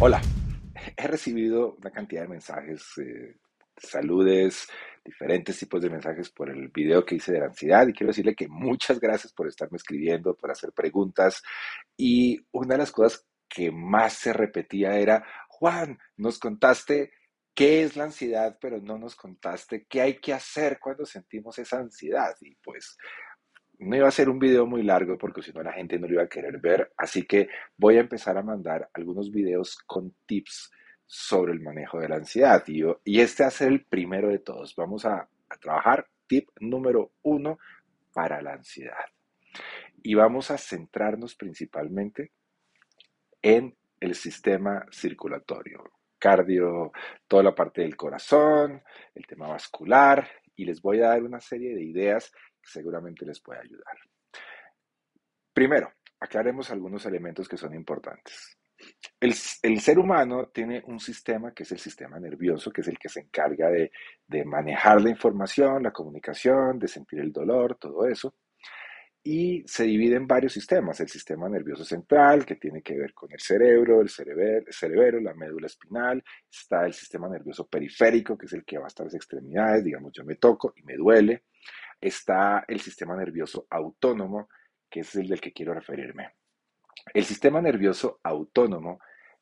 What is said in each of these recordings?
Hola, he recibido una cantidad de mensajes, eh, saludes, diferentes tipos de mensajes por el video que hice de la ansiedad y quiero decirle que muchas gracias por estarme escribiendo, por hacer preguntas y una de las cosas que más se repetía era, Juan, nos contaste qué es la ansiedad, pero no nos contaste qué hay que hacer cuando sentimos esa ansiedad. Y pues no iba a ser un video muy largo porque si no la gente no lo iba a querer ver, así que voy a empezar a mandar algunos videos con tips sobre el manejo de la ansiedad. Y, este va a ser el primero de todos. Vamos a trabajar. Tip número uno para la ansiedad. Y vamos a centrarnos principalmente en el sistema circulatorio, cardio, toda la parte del corazón, el tema vascular. Y les voy a dar una serie de ideas seguramente les puede ayudar. Primero, aclaremos algunos elementos que son importantes. El, ser humano tiene un sistema que es el sistema nervioso, que es el que se encarga de, de manejar la información, la comunicación, de sentir el dolor, todo eso y se divide en varios sistemas. El sistema nervioso central, que tiene que ver con el cerebro, el cerebro, el la médula espinal. Está el sistema nervioso periférico, que es el que va hasta las extremidades. Digamos, yo me toco y me duele está el sistema nervioso autónomo, que es el del que quiero referirme. El sistema nervioso autónomo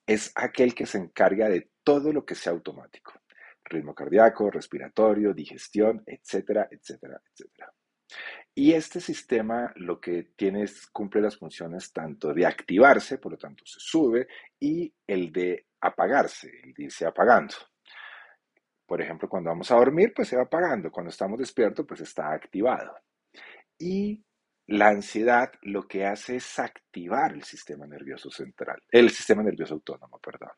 es aquel que se encarga de todo lo que sea automático. Ritmo cardíaco, respiratorio, digestión, etcétera, etcétera, etcétera. Y este sistema lo que tiene es, cumple las funciones tanto de activarse, por lo tanto se sube, y el de apagarse, el de irse apagando. Por ejemplo, cuando vamos a dormir, pues se va apagando. Cuando estamos despiertos, pues está activado. Y la ansiedad lo que hace es activar el sistema nervioso central, el sistema nervioso autónomo, perdón,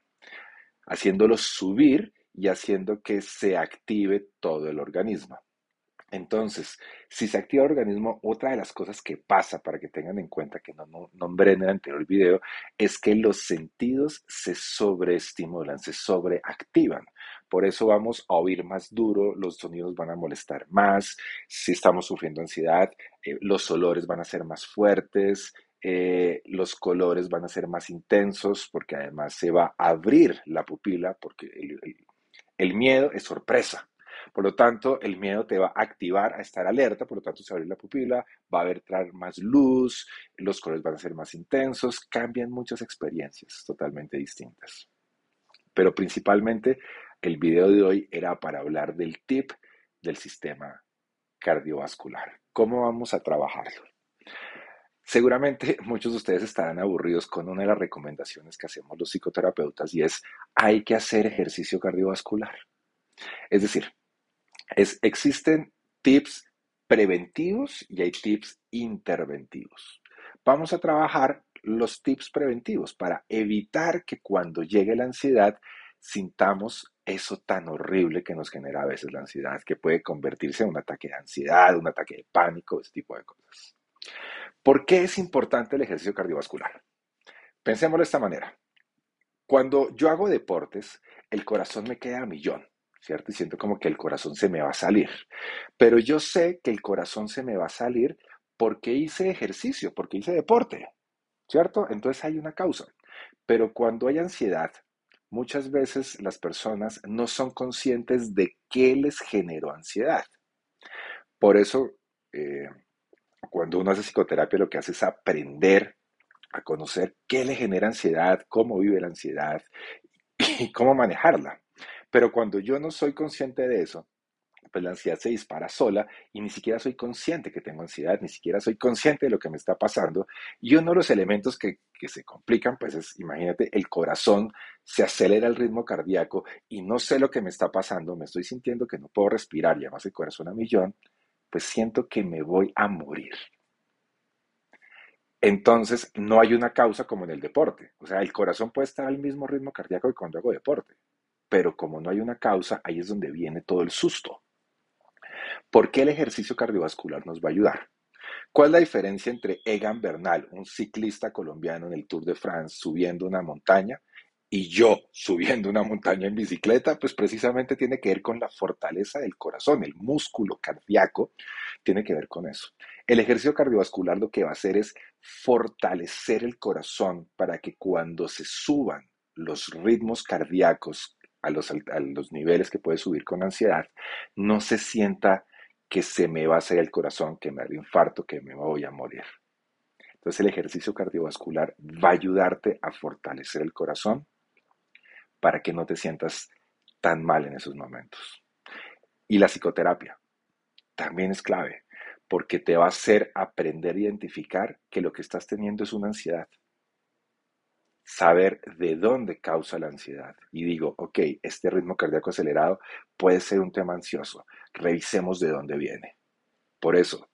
haciéndolo subir y haciendo que se active todo el organismo. Entonces, si se activa el organismo, otra de las cosas que pasa para que tengan en cuenta que no, no nombré en el anterior video es que los sentidos se sobreestimulan, se sobreactivan. Por eso vamos a oír más duro, los sonidos van a molestar más, si estamos sufriendo ansiedad, eh, los olores van a ser más fuertes, eh, los colores van a ser más intensos porque además se va a abrir la pupila porque el miedo es sorpresa. Por lo tanto, el miedo te va a activar a estar alerta, por lo tanto, se abre la pupila, va a haber traer más luz, los colores van a ser más intensos, cambian muchas experiencias totalmente distintas. Pero principalmente el video de hoy era para hablar del tip del sistema cardiovascular. ¿Cómo vamos a trabajarlo? Seguramente muchos de ustedes estarán aburridos con una de las recomendaciones que hacemos los psicoterapeutas y es hay que hacer ejercicio cardiovascular. Es decir, existen tips preventivos y hay tips interventivos. Vamos a trabajar los tips preventivos para evitar que cuando llegue la ansiedad sintamos eso tan horrible que nos genera a veces la ansiedad, que puede convertirse en un ataque de ansiedad, un ataque de pánico, ese tipo de cosas. ¿Por qué es importante el ejercicio cardiovascular? Pensémoslo de esta manera. Cuando yo hago deportes, el corazón me queda a millón. ¿Cierto? Y siento como que el corazón se me va a salir. Pero yo sé que el corazón se me va a salir porque hice ejercicio, porque hice deporte, ¿cierto? Entonces hay una causa. Pero cuando hay ansiedad, muchas veces las personas no son conscientes de qué les generó ansiedad. Por eso, eh, cuando uno hace psicoterapia, lo que hace es aprender a conocer qué le genera ansiedad, cómo vive la ansiedad y cómo manejarla. Pero cuando yo no soy consciente de eso, pues la ansiedad se dispara sola y ni siquiera soy consciente que tengo ansiedad, ni siquiera soy consciente de lo que me está pasando. Y uno de los elementos que, que se complican, pues es, imagínate, el corazón se acelera el ritmo cardíaco y no sé lo que me está pasando, me estoy sintiendo que no puedo respirar y además el corazón a millón, pues siento que me voy a morir. entonces no hay una causa como en el deporte. O sea, el corazón puede estar al mismo ritmo cardíaco que cuando hago deporte, pero como no hay una causa, ahí es donde viene todo el susto. ¿Por qué el ejercicio cardiovascular nos va a ayudar? ¿Cuál es la diferencia entre Egan Bernal, un ciclista colombiano en el Tour de France, subiendo una montaña, y yo subiendo una montaña en bicicleta? Pues precisamente tiene que ver con la fortaleza del corazón, el músculo cardíaco tiene que ver con eso. El ejercicio cardiovascular lo que va a hacer es fortalecer el corazón para que cuando se suban los ritmos cardíacos a los, a los niveles que puede subir con ansiedad, no se sienta que se me va a hacer el corazón, que me da infarto, que me voy a morir. Entonces el ejercicio cardiovascular va a ayudarte a fortalecer el corazón para que no te sientas tan mal en esos momentos. Y la psicoterapia también es clave, porque te va a hacer aprender a identificar que lo que estás teniendo es una ansiedad saber de dónde causa la ansiedad. Y digo, ok, este ritmo cardíaco acelerado puede ser un tema ansioso. Revisemos de dónde viene. Por eso,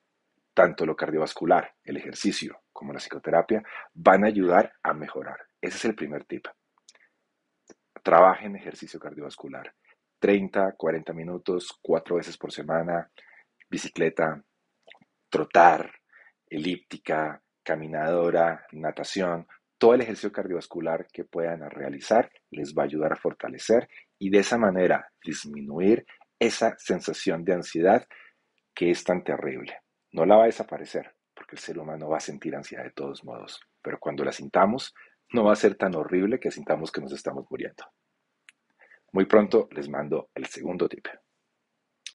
tanto lo cardiovascular, el ejercicio, como la psicoterapia van a ayudar a mejorar. Ese es el primer tip. Trabajen ejercicio cardiovascular. 30, 40 minutos, cuatro veces por semana, bicicleta, trotar, elíptica, caminadora, natación, todo el ejercicio cardiovascular que puedan realizar les va a ayudar a fortalecer y de esa manera disminuir esa sensación de ansiedad que es tan terrible. No la va a desaparecer porque el ser humano va a sentir ansiedad de todos modos, pero cuando la sintamos no va a ser tan horrible que sintamos que nos estamos muriendo. Muy pronto les mando el segundo tip.